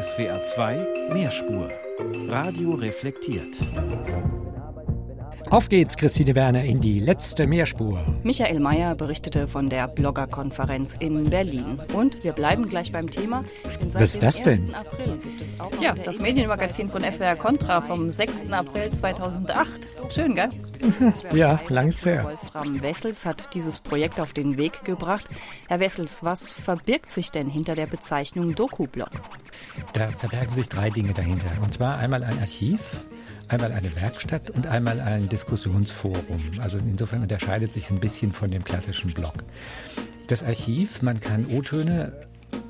SWR 2 Mehrspur. Radio reflektiert. Auf geht's, Christine Werner, in die letzte Mehrspur. Michael Mayer berichtete von der Bloggerkonferenz in Berlin. Und wir bleiben gleich beim Thema. Was ist das denn? Ja, das Medienmagazin von SWR Contra vom 6. April 2008. Schön, gell? ja, langst her. Wolfram Wessels hat dieses Projekt auf den Weg gebracht. Herr Wessels, was verbirgt sich denn hinter der Bezeichnung Doku-Blog? Da verbergen sich drei Dinge dahinter. Und zwar einmal ein Archiv, einmal eine Werkstatt und einmal ein Diskussionsforum. Also insofern unterscheidet sich es ein bisschen von dem klassischen Blog. Das Archiv, man kann O-Töne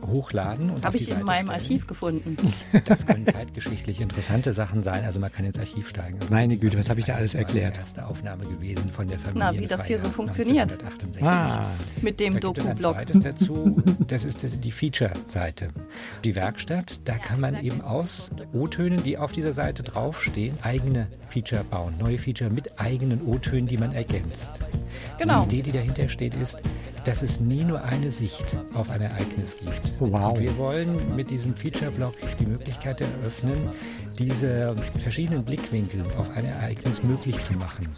hochladen. Habe ich in meinem stellen. Archiv gefunden. Das können zeitgeschichtlich interessante Sachen sein. Also man kann ins Archiv steigen. Meine Güte, was habe ich da alles erklärt? erste Aufnahme gewesen von der Familie. Na, wie das hier so funktioniert. Ah, Mit dem Doku-Blog. zweites dazu, das ist die Feature-Seite. Die Werkstatt, da kann man eben aus O-Tönen, die auf dieser Seite draufstehen, eigene Feature bauen. Neue Feature mit eigenen O-Tönen, die man ergänzt. Genau. Die Idee, die dahinter steht, ist, dass es nie nur eine Sicht auf ein Ereignis gibt. Wow. Wir wollen mit diesem Feature-Blog die Möglichkeit eröffnen, diese verschiedenen Blickwinkel auf ein Ereignis möglich zu machen.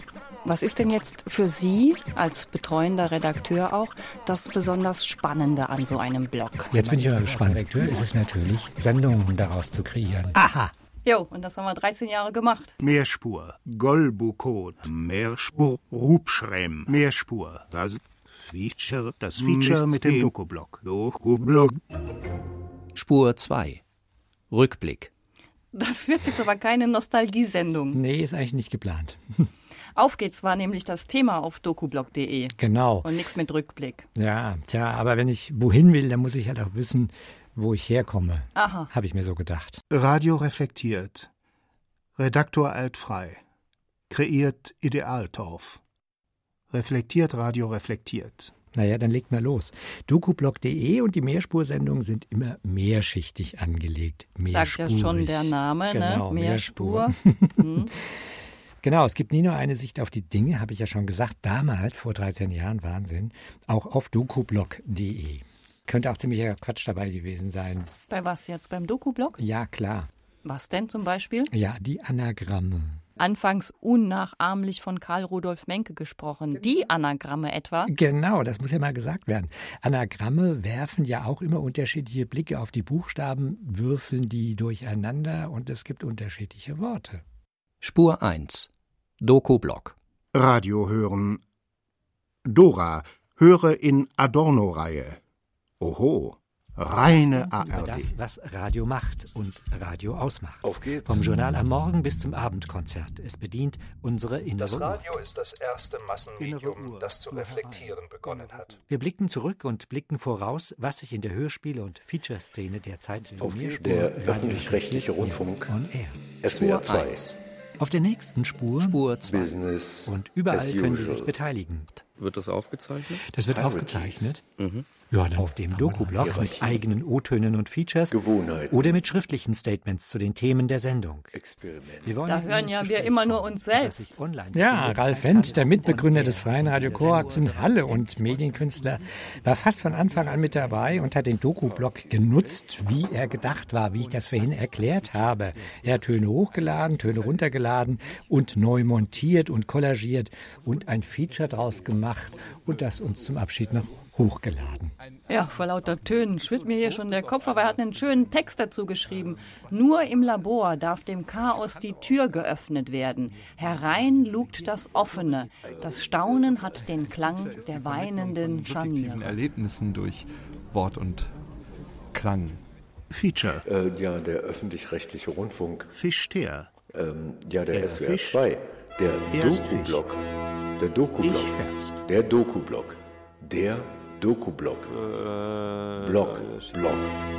Was ist denn jetzt für Sie als betreuender Redakteur auch das besonders Spannende an so einem Blog? Jetzt bin ich mal gespannt. Als Redakteur ist es natürlich, Sendungen daraus zu kreieren. Aha. Jo, und das haben wir 13 Jahre gemacht. Mehrspur, Golbukot, Mehrspur, Rupschrem, Mehrspur. Das Feature, das Feature mit, dem Dokublock. Dokublock. Spur 2. Rückblick. Das wird jetzt aber keine Nostalgiesendung. Nee, ist eigentlich nicht geplant. Auf geht's war nämlich das Thema auf dokublog.de. Genau. Und nichts mit Rückblick. Ja, tja, aber wenn ich wohin will, dann muss ich halt auch wissen, wo ich herkomme. Aha. Habe ich mir so gedacht. Radio reflektiert. Redaktor altfrei. Kreiert Idealtorf. Reflektiert Radio reflektiert. Naja, dann legt mal los. Dokublog.de und die Mehrspursendungen sind immer mehrschichtig angelegt. Sagt ja schon der Name, genau, ne? Mehrspur. Mehrspur. Genau, es gibt nie nur eine Sicht auf die Dinge, habe ich ja schon gesagt, damals, vor 13 Jahren, Wahnsinn, auch auf dokublog.de. Könnte auch ziemlicher Quatsch dabei gewesen sein. Bei was jetzt? Beim Dokublog? Ja, klar. Was denn zum Beispiel? Ja, die Anagramme anfangs unnachahmlich von Karl Rudolf Menke gesprochen. Die Anagramme etwa? Genau, das muss ja mal gesagt werden. Anagramme werfen ja auch immer unterschiedliche Blicke auf die Buchstaben, würfeln die durcheinander und es gibt unterschiedliche Worte. Spur 1 Doku-Blog Radio hören Dora, höre in Adorno-Reihe. Oho. Reine ARD. Über das, was Radio macht und Radio ausmacht. Auf geht's. Vom Journal am Morgen bis zum Abendkonzert. Es bedient unsere innere Das Radio ist das erste Massenmedium, das zu reflektieren begonnen hat. Wir blicken zurück und blicken voraus, was sich in der Hörspiele- und Featureszene der Zeit Auf der öffentlich-rechtliche Rundfunk SWR 2. Auf der nächsten Spur, Spur 2. Business und überall können Sie sich beteiligen. Wird das aufgezeichnet? Das wird Pirates. aufgezeichnet. Mhm. Ja, dann auf dem Doku-Blog mit eigenen O-Tönen und Features Gewohnheiten. oder mit schriftlichen Statements zu den Themen der Sendung. Experiment. Wir wollen Da hören ja wir immer nur uns selbst. Ja, Ralf Wendt, der Mitbegründer des Freien Radio Korax in Halle und Medienkünstler, war fast von Anfang an mit dabei und hat den Doku-Blog genutzt, wie er gedacht war, wie ich das vorhin erklärt habe. Er hat Töne hochgeladen, Töne runtergeladen und neu montiert und kollagiert und ein Feature draus gemacht und das uns zum Abschied noch hochgeladen. Ja, vor lauter Tönen schwirrt mir hier schon der Kopf, aber er hat einen schönen Text dazu geschrieben. Nur im Labor darf dem Chaos die Tür geöffnet werden. Herein lugt das Offene. Das Staunen hat den Klang der weinenden Scharniere. Erlebnissen durch Wort und Klang. Feature. Äh, ja, der öffentlich-rechtliche Rundfunk. Fischteer. Ähm, ja, der Der SWR Fisch. 2. Der Doku-Blog. Der Doku-Blog. Der Doku-Blog. Der Doku-Blog. Blog, Blog,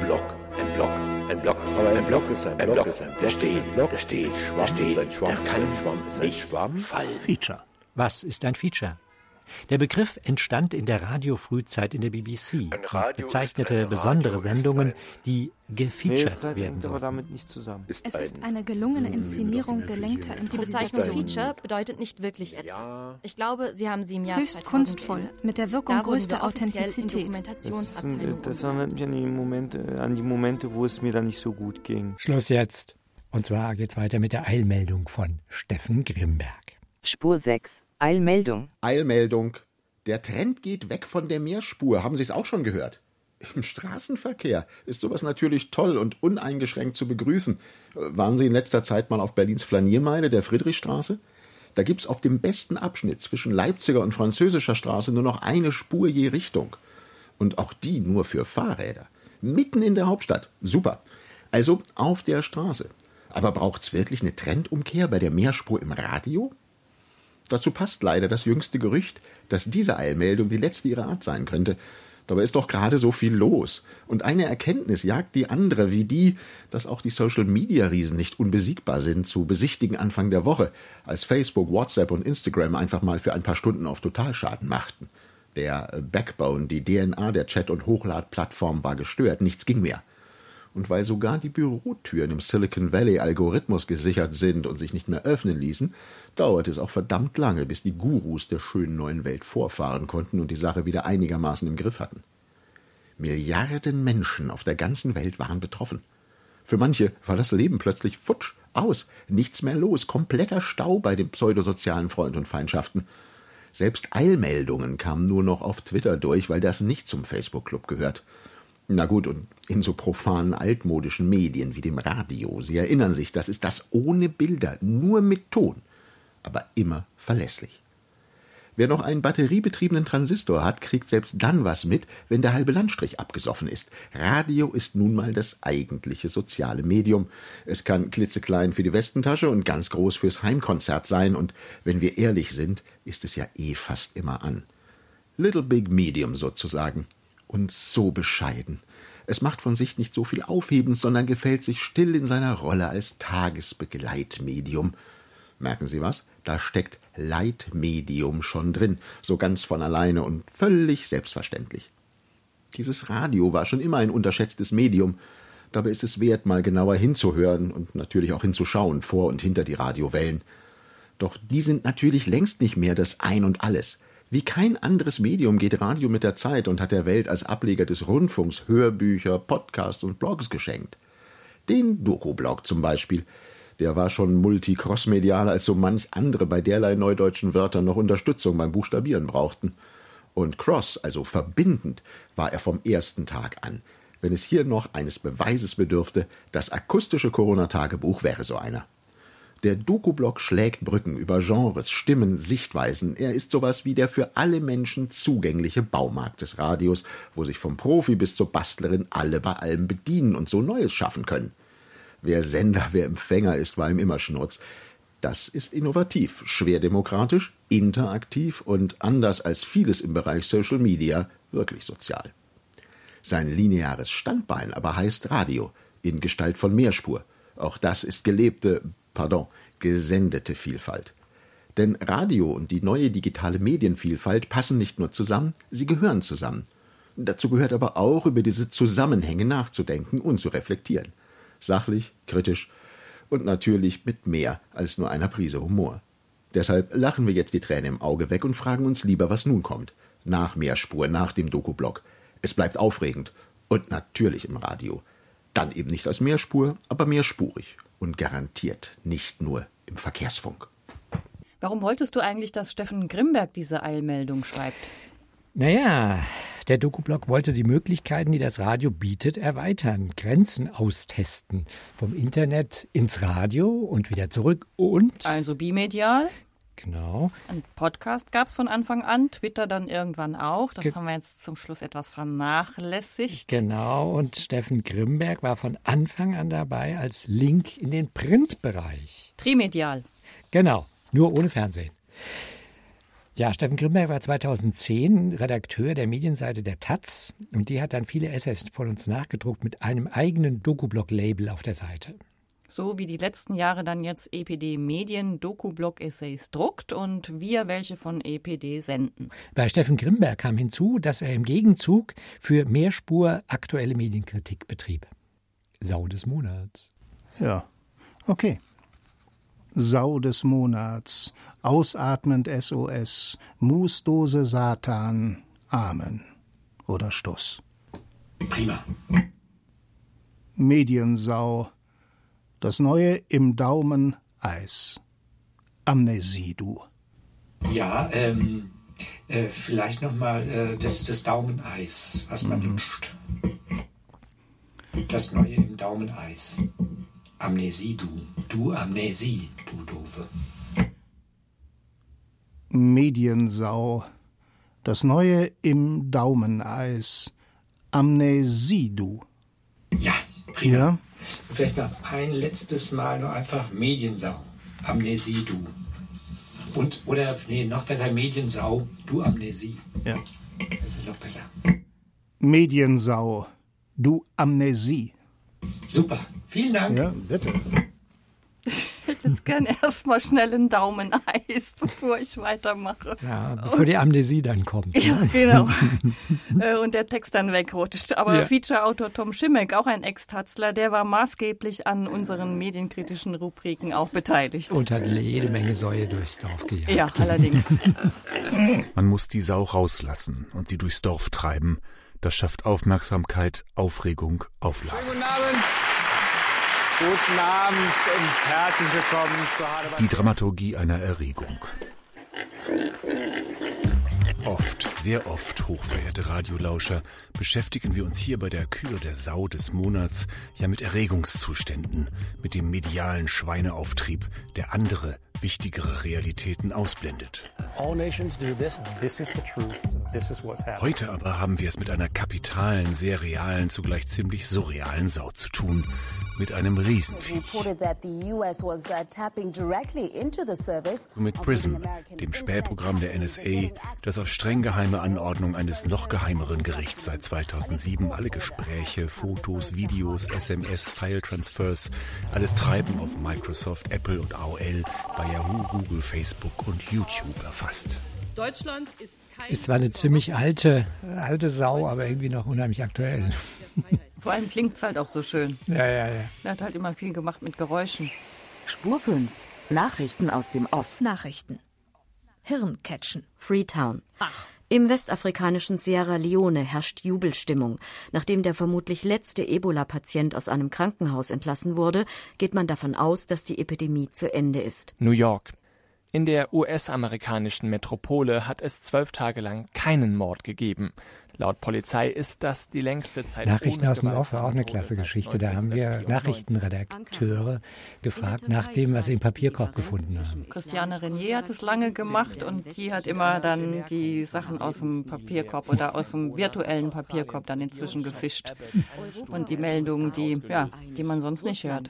Blog, ein Blog, ein Blog. Aber ein Blog ist ein Blog, ist ein Blog. Da steht, da steht, Schwamm ist ein Schwamm, ist ein Schwamm, ist ein Schwamm. Fall. Feature. Was ist ein Feature? Der Begriff entstand in der Radiofrühzeit in der BBC und bezeichnete besondere Sendungen, die gefeatured nee, werden sollen. damit nicht zusammen. Ist es ist eine gelungene Inszenierung gelenkter Improvisation. Die Bezeichnung Feature bedeutet nicht wirklich etwas. Ich glaube, Sie haben sie im Jahr Höchst kunstvoll, mit der Wirkung größter Authentizität. Das, sind, das erinnert mich an die, Momente, an die Momente, wo es mir da nicht so gut ging. Schluss jetzt. Und zwar geht's weiter mit der Eilmeldung von Steffen Grimberg. Spur 6. Eilmeldung. Eilmeldung. Der Trend geht weg von der Mehrspur. Haben Sie es auch schon gehört? Im Straßenverkehr ist sowas natürlich toll und uneingeschränkt zu begrüßen. Waren Sie in letzter Zeit mal auf Berlins Flaniermeile, der Friedrichstraße? Da gibt's auf dem besten Abschnitt zwischen Leipziger und Französischer Straße nur noch eine Spur je Richtung. Und auch die nur für Fahrräder. Mitten in der Hauptstadt. Super. Also auf der Straße. Aber braucht's wirklich eine Trendumkehr bei der Mehrspur im Radio? Dazu passt leider das jüngste Gerücht, dass diese Eilmeldung die letzte ihrer Art sein könnte. Dabei ist doch gerade so viel los. Und eine Erkenntnis jagt die andere, wie die, dass auch die Social-Media-Riesen nicht unbesiegbar sind, zu besichtigen Anfang der Woche, als Facebook, WhatsApp und Instagram einfach mal für ein paar Stunden auf Totalschaden machten. Der Backbone, die DNA der Chat- und Hochladplattform war gestört, nichts ging mehr und weil sogar die Bürotüren im Silicon Valley Algorithmus gesichert sind und sich nicht mehr öffnen ließen, dauerte es auch verdammt lange, bis die Gurus der schönen neuen Welt vorfahren konnten und die Sache wieder einigermaßen im Griff hatten. Milliarden Menschen auf der ganzen Welt waren betroffen. Für manche war das Leben plötzlich futsch, aus, nichts mehr los, kompletter Stau bei den pseudosozialen Freund und Feindschaften. Selbst Eilmeldungen kamen nur noch auf Twitter durch, weil das nicht zum Facebook-Club gehört. Na gut, und in so profanen altmodischen Medien wie dem Radio. Sie erinnern sich, das ist das ohne Bilder, nur mit Ton, aber immer verlässlich. Wer noch einen batteriebetriebenen Transistor hat, kriegt selbst dann was mit, wenn der halbe Landstrich abgesoffen ist. Radio ist nun mal das eigentliche soziale Medium. Es kann klitzeklein für die Westentasche und ganz groß fürs Heimkonzert sein, und wenn wir ehrlich sind, ist es ja eh fast immer an. Little Big Medium sozusagen und so bescheiden. Es macht von sich nicht so viel Aufhebens, sondern gefällt sich still in seiner Rolle als Tagesbegleitmedium. Merken Sie was? Da steckt Leitmedium schon drin, so ganz von alleine und völlig selbstverständlich. Dieses Radio war schon immer ein unterschätztes Medium. Dabei ist es wert, mal genauer hinzuhören und natürlich auch hinzuschauen, vor und hinter die Radiowellen. Doch die sind natürlich längst nicht mehr das Ein und Alles. Wie kein anderes Medium geht Radio mit der Zeit und hat der Welt als Ableger des Rundfunks Hörbücher, Podcasts und Blogs geschenkt. Den Doku-Blog zum Beispiel. Der war schon multicrossmedialer als so manch andere bei derlei neudeutschen Wörtern noch Unterstützung beim Buchstabieren brauchten. Und cross, also verbindend, war er vom ersten Tag an. Wenn es hier noch eines Beweises bedürfte, das akustische Corona-Tagebuch wäre so einer. Der Doku-Blog schlägt Brücken über Genres, Stimmen, Sichtweisen. Er ist sowas wie der für alle Menschen zugängliche Baumarkt des Radios, wo sich vom Profi bis zur Bastlerin alle bei allem bedienen und so Neues schaffen können. Wer Sender, wer Empfänger ist, war ihm immer Schnurz. Das ist innovativ, schwer demokratisch, interaktiv und anders als vieles im Bereich Social Media wirklich sozial. Sein lineares Standbein aber heißt Radio, in Gestalt von Mehrspur. Auch das ist gelebte, pardon, gesendete Vielfalt. Denn Radio und die neue digitale Medienvielfalt passen nicht nur zusammen, sie gehören zusammen. Dazu gehört aber auch, über diese Zusammenhänge nachzudenken und zu reflektieren. Sachlich, kritisch und natürlich mit mehr als nur einer Prise Humor. Deshalb lachen wir jetzt die Tränen im Auge weg und fragen uns lieber, was nun kommt. Nach Mehrspur, nach dem Doku-Blog. Es bleibt aufregend und natürlich im Radio. Dann eben nicht als Mehrspur, aber mehrspurig und garantiert nicht nur im Verkehrsfunk. Warum wolltest du eigentlich, dass Steffen Grimberg diese Eilmeldung schreibt? Naja, der Doku-Blog wollte die Möglichkeiten, die das Radio bietet, erweitern, Grenzen austesten. Vom Internet ins Radio und wieder zurück und. Also bimedial? Genau. Ein Podcast gab es von Anfang an, Twitter dann irgendwann auch. Das Ge haben wir jetzt zum Schluss etwas vernachlässigt. Genau, und Steffen Grimberg war von Anfang an dabei als Link in den Printbereich. Trimedial. Genau, nur ohne Fernsehen. Ja, Steffen Grimberg war 2010 Redakteur der Medienseite der Taz und die hat dann viele Essays von uns nachgedruckt mit einem eigenen Doku-Blog-Label auf der Seite. So wie die letzten Jahre dann jetzt EPD Medien Doku-Blog-Essays druckt und wir welche von EPD senden. Bei Steffen Grimberg kam hinzu, dass er im Gegenzug für Mehrspur aktuelle Medienkritik betrieb. Sau des Monats. Ja, okay. Sau des Monats, ausatmend SOS, Mußdose Satan, Amen oder Stuss. Prima. Mediensau, das neue im Daumen Eis. Amnesie, du. Ja, ähm, äh, vielleicht nochmal äh, das, das Daumeneis, was man mhm. lutscht. Das neue im Daumeneis. Amnesie, du. Du Amnesie, du Dove. Mediensau. Das neue im Daumeneis. Amnesie, du. Ja, prima. Ja? Vielleicht noch ein letztes Mal nur einfach Mediensau. Amnesie, du. Und, oder, nee, noch besser Mediensau, du Amnesie. Ja. Das ist noch besser. Mediensau, du Amnesie. Super, vielen Dank. Ja, bitte. Ich hätte jetzt gern erstmal schnell einen Daumen Eis, bevor ich weitermache. Ja, bevor die Amnesie dann kommt. Ja, ne? genau. Äh, und der Text dann wegrutscht. Aber ja. Feature-Autor Tom Schimmeck, auch ein Ex-Tatzler, der war maßgeblich an unseren medienkritischen Rubriken auch beteiligt. Und hat jede Menge Säue durchs Dorf gejagt. Ja, allerdings. Man muss die Sau rauslassen und sie durchs Dorf treiben. Das schafft Aufmerksamkeit, Aufregung, Auflage. Schönen guten Abend. Guten Abend und herzlich willkommen zu Hademann. Die Dramaturgie einer Erregung. Oft, sehr oft, hochverehrte Radiolauscher, beschäftigen wir uns hier bei der Kür der Sau des Monats ja mit Erregungszuständen, mit dem medialen Schweineauftrieb, der andere, wichtigere Realitäten ausblendet. Heute aber haben wir es mit einer kapitalen, sehr realen, zugleich ziemlich surrealen Sau zu tun, mit einem Riesenviech. Uh, mit PRISM, dem Spähprogramm der NSA, das auf streng geheime Anordnung eines noch geheimeren Gerichts seit 2007 alle Gespräche, Fotos, Videos, SMS, File-Transfers, alles Treiben auf Microsoft, Apple und AOL, bei Yahoo, Google, Facebook und YouTube erfasst. Deutschland ist ist zwar eine ziemlich alte, alte Sau, aber irgendwie noch unheimlich aktuell. Vor allem klingt es halt auch so schön. Ja, ja, ja. Er hat halt immer viel gemacht mit Geräuschen. Spur 5. Nachrichten aus dem Off. Nachrichten. Hirncatchen. Freetown. Ach. Im westafrikanischen Sierra Leone herrscht Jubelstimmung. Nachdem der vermutlich letzte Ebola-Patient aus einem Krankenhaus entlassen wurde, geht man davon aus, dass die Epidemie zu Ende ist. New York. In der US-amerikanischen Metropole hat es zwölf Tage lang keinen Mord gegeben. Laut Polizei ist das die längste Zeit. Nachrichten aus dem Off war auch eine klasse Geschichte. Da haben wir Nachrichtenredakteure gefragt nach dem, was sie im Papierkorb gefunden haben. Christiane Renier hat es lange gemacht und die hat immer dann die Sachen aus dem Papierkorb oder aus dem virtuellen Papierkorb dann inzwischen gefischt. Und die Meldungen, die, ja, die man sonst nicht hört.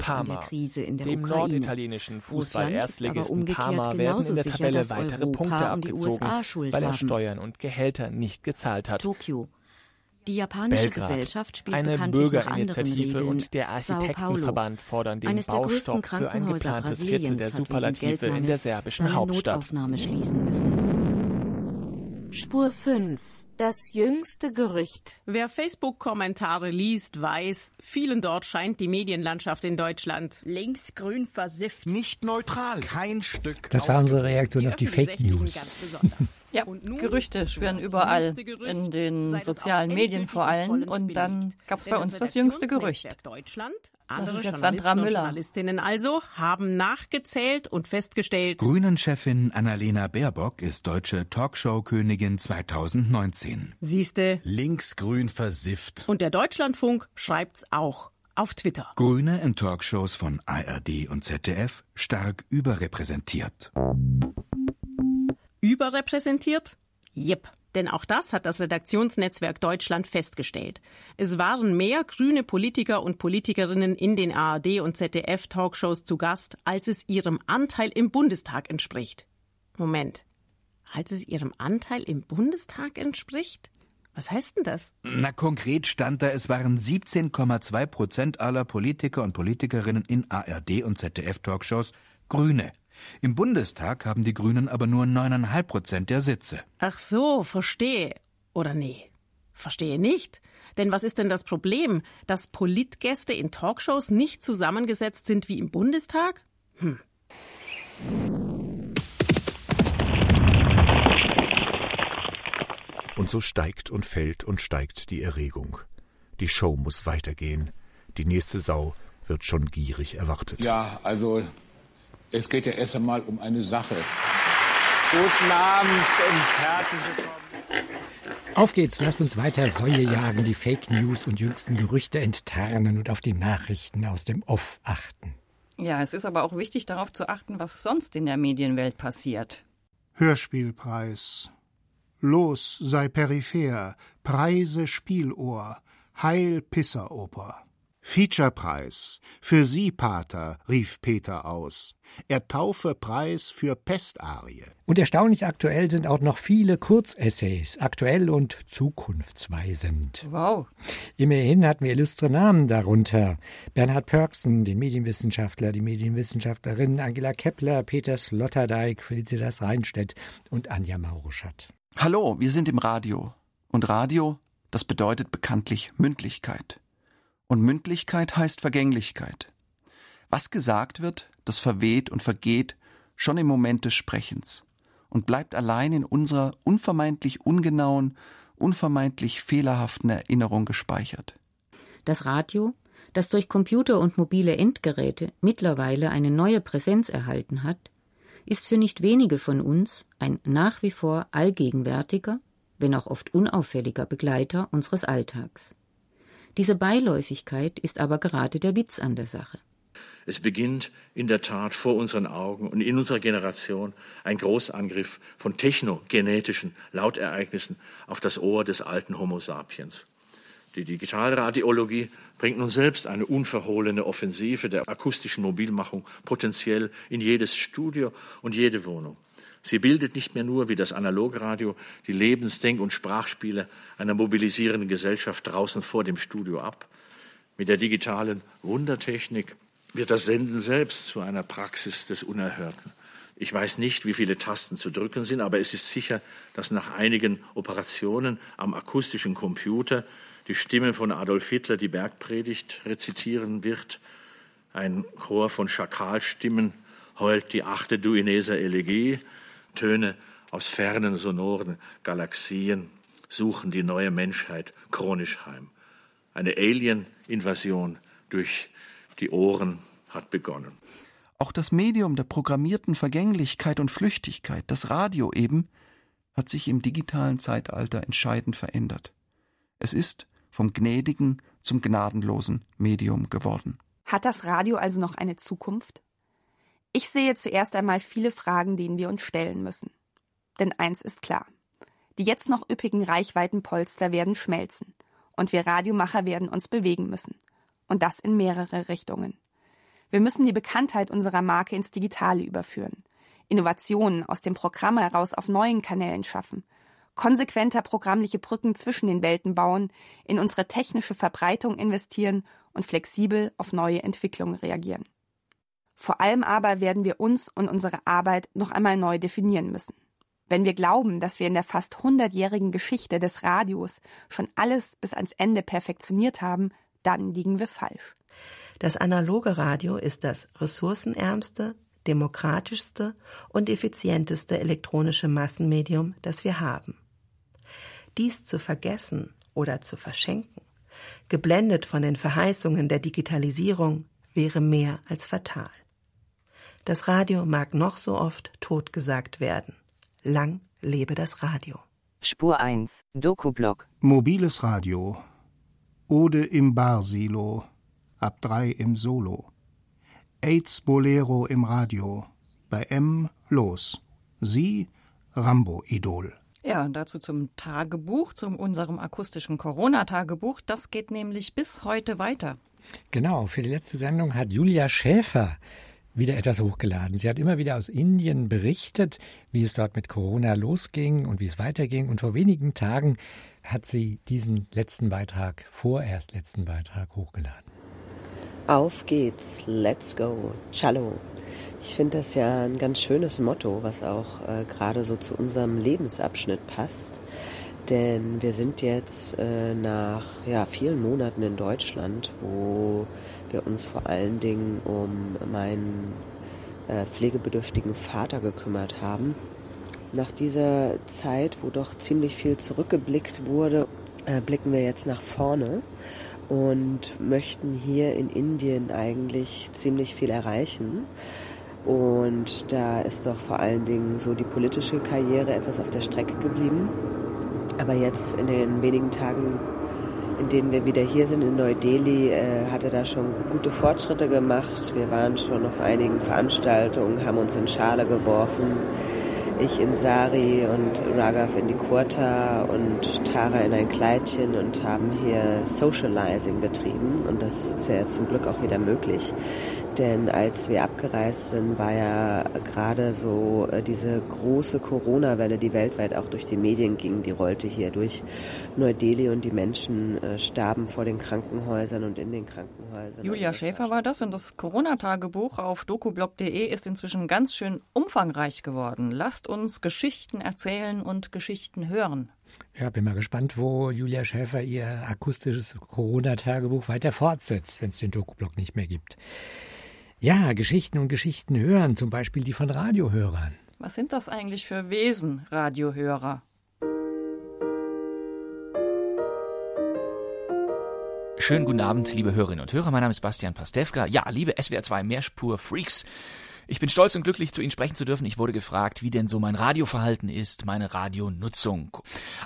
Parma. Dem norditalienischen Fußball-Erstligisten Parma werden in der Tabelle weitere Punkte abgezogen, weil er Steuern und Gehälter nicht gezahlt gezahlt hat. Tokio. Die japanische Belgrad. Gesellschaft spielt Eine Bürgerinitiative und der Architektenverband fordern den Eines Baustopp für ein geplantes Viertel der Superlative in der serbischen Hauptstadt. schließen müssen. Spur 5 das jüngste Gerücht. Wer Facebook-Kommentare liest, weiß, vielen dort scheint die Medienlandschaft in Deutschland linksgrün versifft. Nicht neutral. Kein Stück. Das war unsere Reaktion auf die Fake News. Ja, Gerüchte schwirren überall, in den sozialen Medien vor allem. Und dann gab es bei uns das jüngste Gerücht. Deutschland andere das ist jetzt Sandra Müller. Journalistinnen also haben nachgezählt und festgestellt. Grünen-Chefin Annalena Baerbock ist deutsche Talkshow-Königin 2019. Siehste. Linksgrün versifft. Und der Deutschlandfunk schreibt's auch auf Twitter. Grüne in Talkshows von ARD und ZDF stark überrepräsentiert. Überrepräsentiert? Jep. Denn auch das hat das Redaktionsnetzwerk Deutschland festgestellt. Es waren mehr grüne Politiker und Politikerinnen in den ARD und ZDF Talkshows zu Gast, als es ihrem Anteil im Bundestag entspricht. Moment. Als es ihrem Anteil im Bundestag entspricht? Was heißt denn das? Na, konkret stand da, es waren 17,2 Prozent aller Politiker und Politikerinnen in ARD und ZDF-Talkshows Grüne. Im Bundestag haben die Grünen aber nur 9,5 Prozent der Sitze. Ach so, verstehe. Oder nee? Verstehe nicht. Denn was ist denn das Problem, dass Politgäste in Talkshows nicht zusammengesetzt sind wie im Bundestag? Hm. Und so steigt und fällt und steigt die Erregung. Die Show muss weitergehen. Die nächste Sau wird schon gierig erwartet. Ja, also es geht ja erst einmal um eine Sache. Guten Abend und herzlich willkommen. Auf geht's, lasst uns weiter Säue jagen, die Fake News und jüngsten Gerüchte enttarnen und auf die Nachrichten aus dem Off achten. Ja, es ist aber auch wichtig, darauf zu achten, was sonst in der Medienwelt passiert. Hörspielpreis. Los sei peripher, Preise Spielohr, Heil Pisseroper. Featurepreis. Für Sie, Pater, rief Peter aus. Er taufe Preis für Pestarie. Und erstaunlich aktuell sind auch noch viele Kurzessays, aktuell und zukunftsweisend. Wow. Immerhin hatten wir illustre Namen darunter. Bernhard Pörksen, den Medienwissenschaftler, die Medienwissenschaftlerin Angela Kepler, Peter Sloterdijk, Felicitas Reinstedt und Anja Mauruschat. Hallo, wir sind im Radio. Und Radio, das bedeutet bekanntlich Mündlichkeit. Und Mündlichkeit heißt Vergänglichkeit. Was gesagt wird, das verweht und vergeht schon im Moment des Sprechens und bleibt allein in unserer unvermeintlich ungenauen, unvermeintlich fehlerhaften Erinnerung gespeichert. Das Radio, das durch Computer und mobile Endgeräte mittlerweile eine neue Präsenz erhalten hat, ist für nicht wenige von uns ein nach wie vor allgegenwärtiger, wenn auch oft unauffälliger Begleiter unseres Alltags. Diese Beiläufigkeit ist aber gerade der Witz an der Sache. Es beginnt in der Tat vor unseren Augen und in unserer Generation ein Großangriff von technogenetischen Lautereignissen auf das Ohr des alten Homo sapiens. Die Digitalradiologie bringt nun selbst eine unverhohlene Offensive der akustischen Mobilmachung potenziell in jedes Studio und jede Wohnung. Sie bildet nicht mehr nur wie das Analogradio die Lebens-, Denk- und Sprachspiele einer mobilisierenden Gesellschaft draußen vor dem Studio ab. Mit der digitalen Wundertechnik wird das Senden selbst zu einer Praxis des Unerhörten. Ich weiß nicht, wie viele Tasten zu drücken sind, aber es ist sicher, dass nach einigen Operationen am akustischen Computer die Stimme von Adolf Hitler die Bergpredigt rezitieren wird. Ein Chor von Schakalstimmen heult die achte Duineser Elegie. Töne aus fernen, sonoren Galaxien suchen die neue Menschheit chronisch heim. Eine Alien-Invasion durch die Ohren hat begonnen. Auch das Medium der programmierten Vergänglichkeit und Flüchtigkeit, das Radio eben, hat sich im digitalen Zeitalter entscheidend verändert. Es ist vom gnädigen zum gnadenlosen Medium geworden. Hat das Radio also noch eine Zukunft? Ich sehe zuerst einmal viele Fragen, denen wir uns stellen müssen. Denn eins ist klar. Die jetzt noch üppigen Reichweitenpolster werden schmelzen. Und wir Radiomacher werden uns bewegen müssen. Und das in mehrere Richtungen. Wir müssen die Bekanntheit unserer Marke ins Digitale überführen. Innovationen aus dem Programm heraus auf neuen Kanälen schaffen. Konsequenter programmliche Brücken zwischen den Welten bauen, in unsere technische Verbreitung investieren und flexibel auf neue Entwicklungen reagieren. Vor allem aber werden wir uns und unsere Arbeit noch einmal neu definieren müssen. Wenn wir glauben, dass wir in der fast hundertjährigen Geschichte des Radios schon alles bis ans Ende perfektioniert haben, dann liegen wir falsch. Das analoge Radio ist das ressourcenärmste, demokratischste und effizienteste elektronische Massenmedium, das wir haben. Dies zu vergessen oder zu verschenken, geblendet von den Verheißungen der Digitalisierung, wäre mehr als fatal. Das Radio mag noch so oft totgesagt werden. Lang lebe das Radio. Spur 1, Dokublock. Mobiles Radio. Ode im Barsilo. Ab 3 im Solo. AIDS Bolero im Radio. Bei M los. Sie Rambo-Idol. Ja, und dazu zum Tagebuch, zu unserem akustischen Corona-Tagebuch. Das geht nämlich bis heute weiter. Genau, für die letzte Sendung hat Julia Schäfer wieder etwas hochgeladen. Sie hat immer wieder aus Indien berichtet, wie es dort mit Corona losging und wie es weiterging. Und vor wenigen Tagen hat sie diesen letzten Beitrag, vorerst letzten Beitrag, hochgeladen. Auf geht's, let's go, Cello. Ich finde das ja ein ganz schönes Motto, was auch äh, gerade so zu unserem Lebensabschnitt passt. Denn wir sind jetzt äh, nach ja, vielen Monaten in Deutschland, wo wir uns vor allen Dingen um meinen äh, pflegebedürftigen Vater gekümmert haben. Nach dieser Zeit, wo doch ziemlich viel zurückgeblickt wurde, äh, blicken wir jetzt nach vorne und möchten hier in Indien eigentlich ziemlich viel erreichen. Und da ist doch vor allen Dingen so die politische Karriere etwas auf der Strecke geblieben. Aber jetzt in den wenigen Tagen, in denen wir wieder hier sind in Neu-Delhi, äh, hat er da schon gute Fortschritte gemacht. Wir waren schon auf einigen Veranstaltungen, haben uns in Schale geworfen. Ich in Sari und Raghav in die Kurta und Tara in ein Kleidchen und haben hier Socializing betrieben. Und das ist ja jetzt zum Glück auch wieder möglich. Denn als wir abgereist sind, war ja gerade so äh, diese große Corona-Welle, die weltweit auch durch die Medien ging, die rollte hier durch Neu-Delhi und die Menschen äh, starben vor den Krankenhäusern und in den Krankenhäusern. Julia Schäfer war das und das Corona-Tagebuch auf dokublog.de ist inzwischen ganz schön umfangreich geworden. Lasst uns Geschichten erzählen und Geschichten hören. Ja, bin mal gespannt, wo Julia Schäfer ihr akustisches Corona-Tagebuch weiter fortsetzt, wenn es den Dokublog nicht mehr gibt. Ja, Geschichten und Geschichten hören, zum Beispiel die von Radiohörern. Was sind das eigentlich für Wesen, Radiohörer? Schönen guten Abend, liebe Hörerinnen und Hörer. Mein Name ist Bastian Pastewka. Ja, liebe SWR2 Mehrspur-Freaks. Ich bin stolz und glücklich, zu Ihnen sprechen zu dürfen. Ich wurde gefragt, wie denn so mein Radioverhalten ist, meine Radionutzung.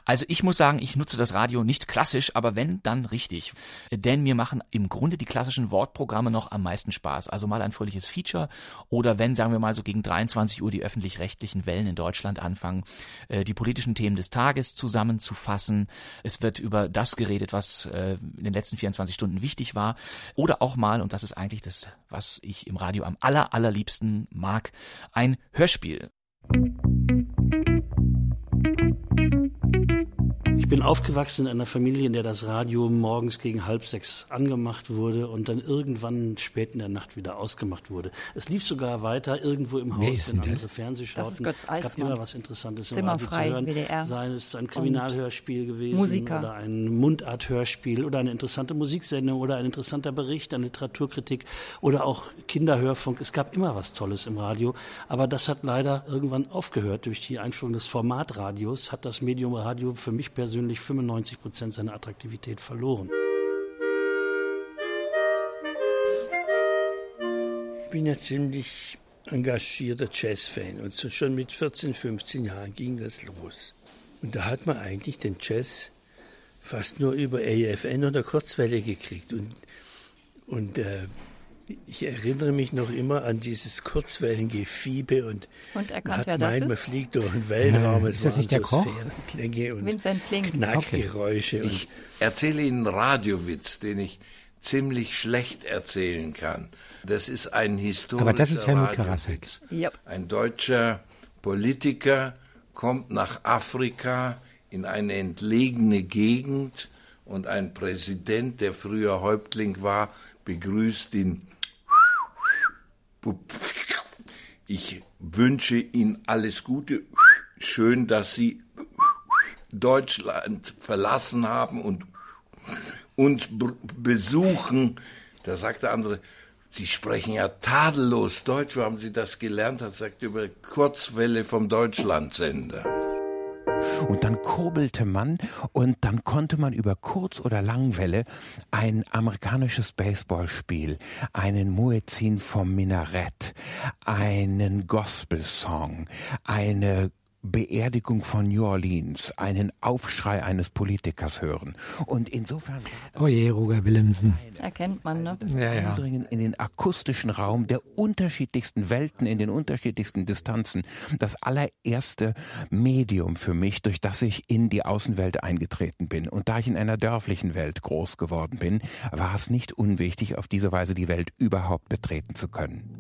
Also ich muss sagen, ich nutze das Radio nicht klassisch, aber wenn, dann richtig. Denn mir machen im Grunde die klassischen Wortprogramme noch am meisten Spaß. Also mal ein fröhliches Feature oder wenn, sagen wir mal, so gegen 23 Uhr die öffentlich-rechtlichen Wellen in Deutschland anfangen, äh, die politischen Themen des Tages zusammenzufassen. Es wird über das geredet, was äh, in den letzten 24 Stunden wichtig war. Oder auch mal, und das ist eigentlich das, was ich im Radio am aller, allerliebsten Mag, ein Hörspiel. Ich bin aufgewachsen in einer Familie, in der das Radio morgens gegen halb sechs angemacht wurde und dann irgendwann spät in der Nacht wieder ausgemacht wurde. Es lief sogar weiter irgendwo im Haus, wenn andere Fernseh schauten. Das ist Götz es gab immer was Interessantes im Radio zu hören. WDR. Sei es ein Kriminalhörspiel gewesen Musiker. oder ein Mundarthörspiel oder eine interessante Musiksendung oder ein interessanter Bericht, eine Literaturkritik oder auch Kinderhörfunk. Es gab immer was Tolles im Radio, aber das hat leider irgendwann aufgehört. Durch die Einführung des Formatradios hat das Medium Radio für mich persönlich persönlich 95 Prozent seiner Attraktivität verloren. Ich bin ja ziemlich engagierter Jazz-Fan und so schon mit 14, 15 Jahren ging das los. Und da hat man eigentlich den Jazz fast nur über AFN oder Kurzwelle gekriegt. Und, und äh, ich erinnere mich noch immer an dieses Kurzwellengefiebe und, und erkannt, das meint, ist? man fliegt durch den Weltraum. Ja, ist das nicht der so Koch? Klänge und Vincent Kling. Knackgeräusche. Okay. Ich erzähle Ihnen einen Radiowitz, den ich ziemlich schlecht erzählen kann. Das ist ein historischer Aber das ist Helmut Karasek. Yep. Ein deutscher Politiker kommt nach Afrika in eine entlegene Gegend und ein Präsident, der früher Häuptling war, begrüßt ihn ich wünsche Ihnen alles Gute. Schön, dass Sie Deutschland verlassen haben und uns besuchen. Da sagt der andere, Sie sprechen ja tadellos Deutsch. Wo haben Sie das gelernt? Er sagt über Kurzwelle vom Deutschlandsender. Und dann kurbelte man und dann konnte man über Kurz- oder Langwelle ein amerikanisches Baseballspiel, einen Muezzin vom Minarett, einen Gospelsong, eine Beerdigung von New Orleans, einen Aufschrei eines Politikers hören. Und insofern. Oh je, Roger Willemsen. Erkennt man, ne? Das ja, ja. Eindringen in den akustischen Raum der unterschiedlichsten Welten, in den unterschiedlichsten Distanzen. Das allererste Medium für mich, durch das ich in die Außenwelt eingetreten bin. Und da ich in einer dörflichen Welt groß geworden bin, war es nicht unwichtig, auf diese Weise die Welt überhaupt betreten zu können.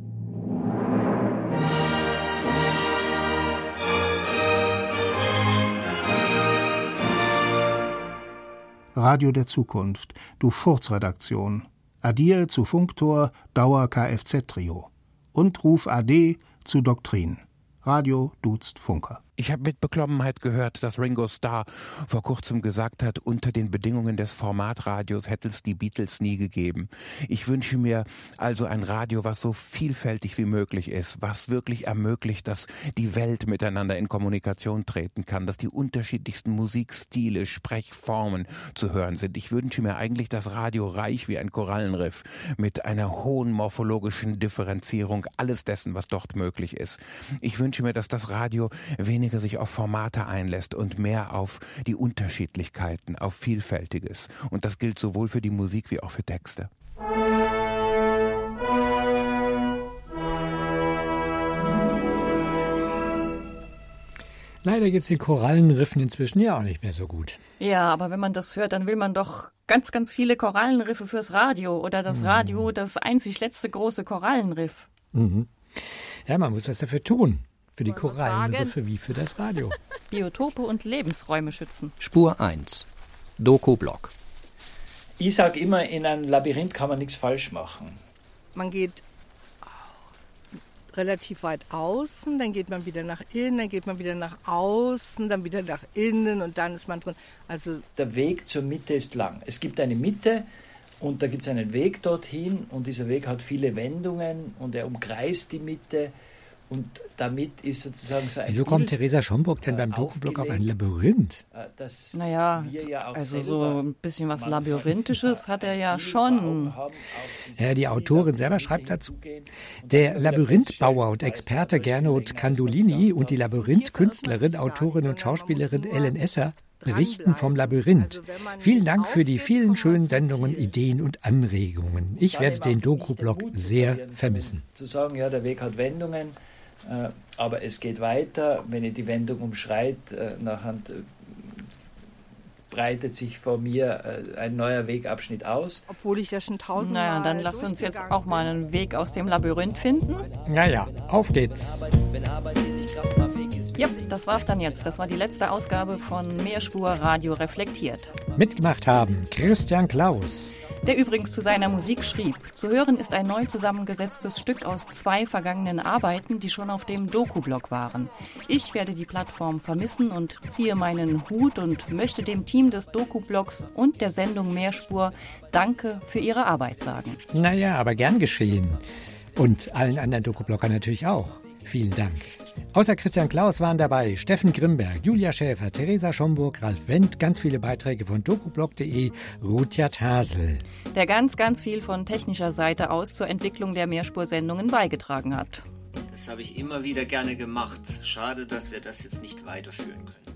Radio der Zukunft, du Furzredaktion. Addier zu Funktor, Dauer Kfz-Trio. Und ruf AD zu Doktrin. Radio duzt Funker. Ich habe mit Beklommenheit gehört, dass Ringo Starr vor kurzem gesagt hat, unter den Bedingungen des Formatradios hätte es die Beatles nie gegeben. Ich wünsche mir also ein Radio, was so vielfältig wie möglich ist, was wirklich ermöglicht, dass die Welt miteinander in Kommunikation treten kann, dass die unterschiedlichsten Musikstile, Sprechformen zu hören sind. Ich wünsche mir eigentlich das Radio reich wie ein Korallenriff mit einer hohen morphologischen Differenzierung alles dessen, was dort möglich ist. Ich wünsche mir, dass das Radio weniger weniger sich auf Formate einlässt und mehr auf die Unterschiedlichkeiten, auf Vielfältiges. Und das gilt sowohl für die Musik wie auch für Texte. Leider geht es den Korallenriffen inzwischen ja auch nicht mehr so gut. Ja, aber wenn man das hört, dann will man doch ganz, ganz viele Korallenriffe fürs Radio oder das mhm. Radio, das einzig letzte große Korallenriff. Mhm. Ja, man muss was dafür tun. Für die Korallenriffe wie für das Radio. Biotope und Lebensräume schützen. Spur 1. Doku-Blog. Ich sage immer, in einem Labyrinth kann man nichts falsch machen. Man geht relativ weit außen, dann geht man wieder nach innen, dann geht man wieder nach außen, dann wieder nach innen und dann ist man drin. Also der Weg zur Mitte ist lang. Es gibt eine Mitte und da gibt es einen Weg dorthin und dieser Weg hat viele Wendungen und er umkreist die Mitte. Und damit ist sozusagen so ein. Wieso kommt Theresa Schomburg denn beim Doku-Blog auf ein Labyrinth? Äh, naja, ja also so ein bisschen was Labyrinthisches hat er ja schon. Ja, die Autorin selber schreibt dazu. Der Labyrinthbauer und Experte Gernot Candolini und die Labyrinth-Künstlerin, Autorin und Schauspielerin Ellen Esser berichten vom Labyrinth. Vielen Dank für die vielen schönen Sendungen, Ideen und Anregungen. Ich werde den Doku-Blog sehr vermissen. Zu sagen, ja, der Weg hat Wendungen äh, aber es geht weiter, wenn ich die Wendung umschreit, äh, nachher äh, breitet sich vor mir ein neuer Wegabschnitt aus. Obwohl ich ja schon tausendmal Naja, dann lass uns jetzt auch mal einen Weg aus dem Labyrinth finden. Naja, auf geht's. Ja, das war's dann jetzt. Das war die letzte Ausgabe von Mehrspur Radio Reflektiert. Mitgemacht haben Christian Klaus, der übrigens zu seiner Musik schrieb. Zu hören ist ein neu zusammengesetztes Stück aus zwei vergangenen Arbeiten, die schon auf dem Doku-Blog waren. Ich werde die Plattform vermissen und ziehe meinen Hut und möchte dem Team des Doku-Blogs und der Sendung Mehrspur Danke für ihre Arbeit sagen. Naja, aber gern geschehen. Und allen anderen Doku-Bloggern natürlich auch. Vielen Dank. Außer Christian Klaus waren dabei Steffen Grimberg, Julia Schäfer, Theresa Schomburg, Ralf Wendt, ganz viele Beiträge von dokublog.de, Rutja Tasel. Der ganz, ganz viel von technischer Seite aus zur Entwicklung der Mehrspursendungen beigetragen hat. Das habe ich immer wieder gerne gemacht. Schade, dass wir das jetzt nicht weiterführen können.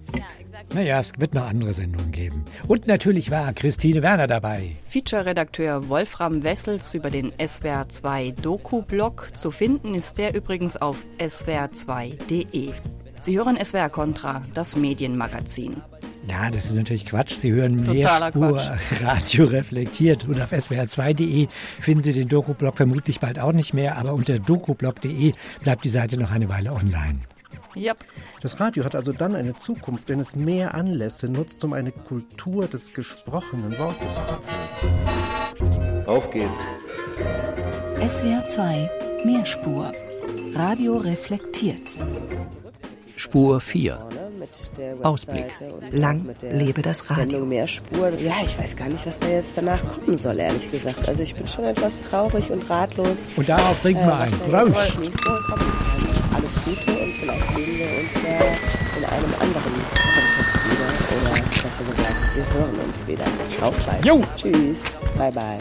Naja, es wird noch andere Sendungen geben. Und natürlich war Christine Werner dabei. Feature-Redakteur Wolfram Wessels über den SWR2 Doku-Blog. Zu finden ist der übrigens auf swr2.de. Sie hören SWR Contra, das Medienmagazin. Ja, das ist natürlich Quatsch. Sie hören Mehrspur Radio reflektiert und auf swr2.de finden Sie den Doku-Blog vermutlich bald auch nicht mehr, aber unter dokublog.de bleibt die Seite noch eine Weile online. Yep. Das Radio hat also dann eine Zukunft, wenn es mehr Anlässe nutzt, um eine Kultur des gesprochenen Wortes zu pflegen. Auf geht's. SWR 2 Mehrspur. Radio reflektiert. Spur 4. Ausblick. Lang lebe das Radio. Mehr Spur. Ja, ich weiß gar nicht, was da jetzt danach kommen soll, ehrlich gesagt. Also ich bin schon etwas traurig und ratlos. Und darauf trinken wir äh, ein. Prost. Gute und vielleicht sehen wir uns ja in einem anderen Kontext wieder. Oder besser gesagt, wir hören uns wieder. Auf bald. Jo. Tschüss. Bye bye.